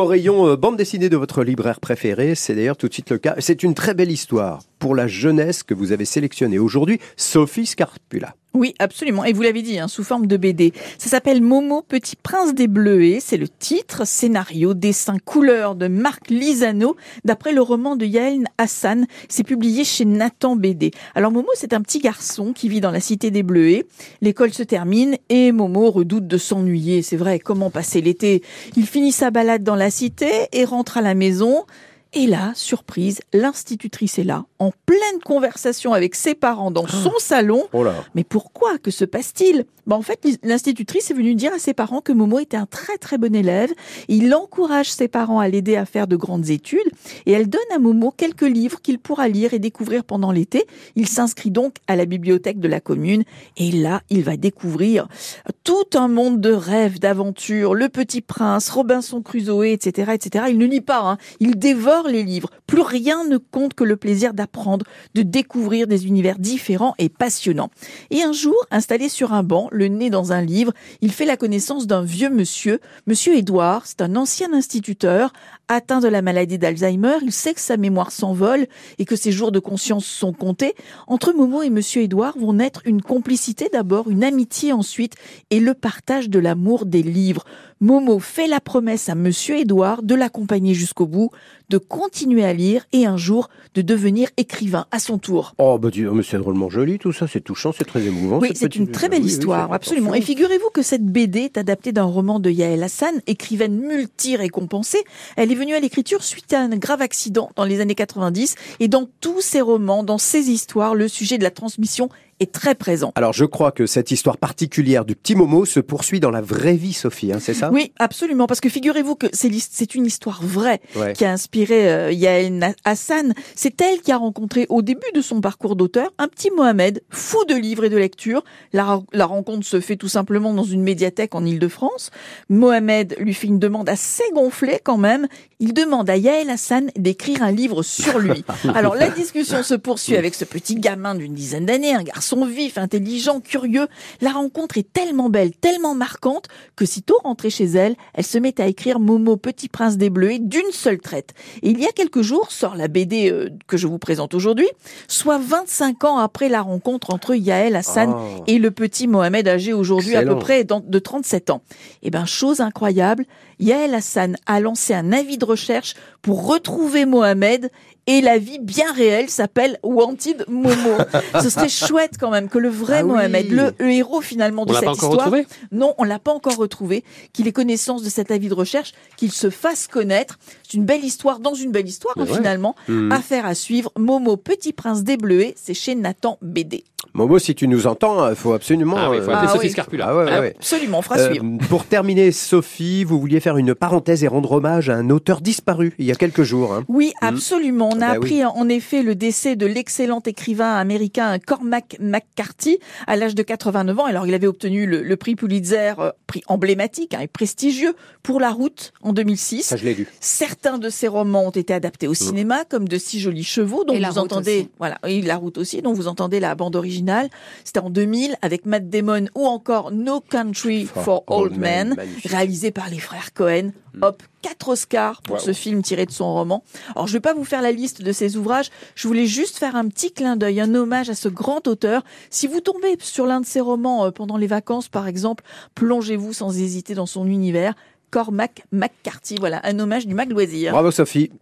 Au rayon euh, bande dessinée de votre libraire préféré, c'est d'ailleurs tout de suite le cas. C'est une très belle histoire pour la jeunesse que vous avez sélectionnée aujourd'hui, Sophie Scarpula. Oui, absolument. Et vous l'avez dit, hein, sous forme de BD. Ça s'appelle Momo, Petit Prince des Bleuets. C'est le titre, scénario, dessin, couleur de Marc Lisano, d'après le roman de Yael Hassan. C'est publié chez Nathan BD. Alors Momo, c'est un petit garçon qui vit dans la cité des Bleuets. L'école se termine et Momo redoute de s'ennuyer. C'est vrai, comment passer l'été? Il finit sa balade dans la cité et rentre à la maison. Et là, surprise, l'institutrice est là, en pleine conversation avec ses parents dans son salon. Oh là. Mais pourquoi Que se passe-t-il? Bah, En fait, l'institutrice est venue dire à ses parents que Momo était un très très bon élève. Il encourage ses parents à l'aider à faire de grandes études. Et elle donne à Momo quelques livres qu'il pourra lire et découvrir pendant l'été. Il s'inscrit donc à la bibliothèque de la commune. Et là, il va découvrir tout un monde de rêves, d'aventures. Le Petit Prince, Robinson Crusoe, etc. etc. Il ne lit pas, hein. il dévore les livres. Plus rien ne compte que le plaisir d'apprendre, de découvrir des univers différents et passionnants. Et un jour, installé sur un banc, le nez dans un livre, il fait la connaissance d'un vieux monsieur, monsieur Édouard, c'est un ancien instituteur, atteint de la maladie d'Alzheimer, il sait que sa mémoire s'envole et que ses jours de conscience sont comptés. Entre Momo et monsieur Édouard vont naître une complicité d'abord, une amitié ensuite et le partage de l'amour des livres. Momo fait la promesse à monsieur Édouard de l'accompagner jusqu'au bout, de continuer à lire et un jour de devenir écrivain à son tour. Oh, bah, mais c'est drôlement joli tout ça, c'est touchant, c'est très émouvant. Oui, c'est une très belle histoire, absolument. Et figurez-vous que cette BD est adaptée d'un roman de Yael Hassan, écrivaine multi-récompensée. Elle est venue à l'écriture suite à un grave accident dans les années 90 et dans tous ses romans, dans ses histoires, le sujet de la transmission est très présent. Alors je crois que cette histoire particulière du petit Momo se poursuit dans la vraie vie, Sophie, hein, c'est ça? Oui, absolument, parce que figurez-vous que c'est une histoire vraie qui a inspiré euh, Yael Hassan. C'est elle qui a rencontré au début de son parcours d'auteur un petit Mohamed, fou de livres et de lecture. La, la rencontre se fait tout simplement dans une médiathèque en Ile-de-France. Mohamed lui fait une demande assez gonflée quand même. Il demande à Yael Hassan d'écrire un livre sur lui. Alors la discussion se poursuit avec ce petit gamin d'une dizaine d'années, un garçon sont vifs, intelligents, curieux. La rencontre est tellement belle, tellement marquante, que sitôt rentrée chez elle, elle se met à écrire Momo, Petit Prince des Bleus d'une seule traite. Et il y a quelques jours sort la BD euh, que je vous présente aujourd'hui, soit 25 ans après la rencontre entre Yael Hassan oh. et le petit Mohamed âgé aujourd'hui à peu près de 37 ans. Et eh ben, chose incroyable, Yael Hassan a lancé un avis de recherche pour retrouver Mohamed et la vie bien réelle s'appelle Wanted Momo. Ce serait chouette quand même que le vrai ah Mohamed, le, héros finalement de cette histoire, non, on l'a pas encore retrouvé, qu'il ait connaissance de cet avis de recherche, qu'il se fasse connaître. C'est une belle histoire dans une belle histoire hein, finalement. Mmh. Affaire à suivre. Momo, Petit Prince des Bleuets, c'est chez Nathan BD. Momo, si tu nous entends, il faut absolument. Ah oui, il faut appeler ah Sophie Scarpula. Ah absolument, on fera euh, suivre. Pour terminer, Sophie, vous vouliez faire une parenthèse et rendre hommage à un auteur disparu il y a quelques jours. Hein. Oui, hmm. absolument. On a bah appris en effet le décès de l'excellent écrivain américain Cormac McCarthy à l'âge de 89 ans. Alors, il avait obtenu le, prix Pulitzer, euh, prix emblématique hein, et prestigieux pour La Route en 2006. Ça, je l'ai lu. Certains de ses romans ont été adaptés au cinéma, comme De si jolis chevaux, dont vous entendez, voilà, et La Route aussi, dont vous entendez la bande originale c'était en 2000 avec Matt Damon ou encore No Country for, Old Men, réalisé par les frères Cohen. Hop, quatre Oscars pour ce film tiré de son roman. Alors je vais pas vous faire la liste de ses ouvrages, je voulais juste faire un petit clin d'œil, un hommage à ce grand auteur. Si vous tombez sur l'un de ses romans euh, pendant les vacances par exemple, plongez-vous sans hésiter dans son univers. Cormac McCarthy, voilà, un hommage du Mag Loisir. Bravo Sophie.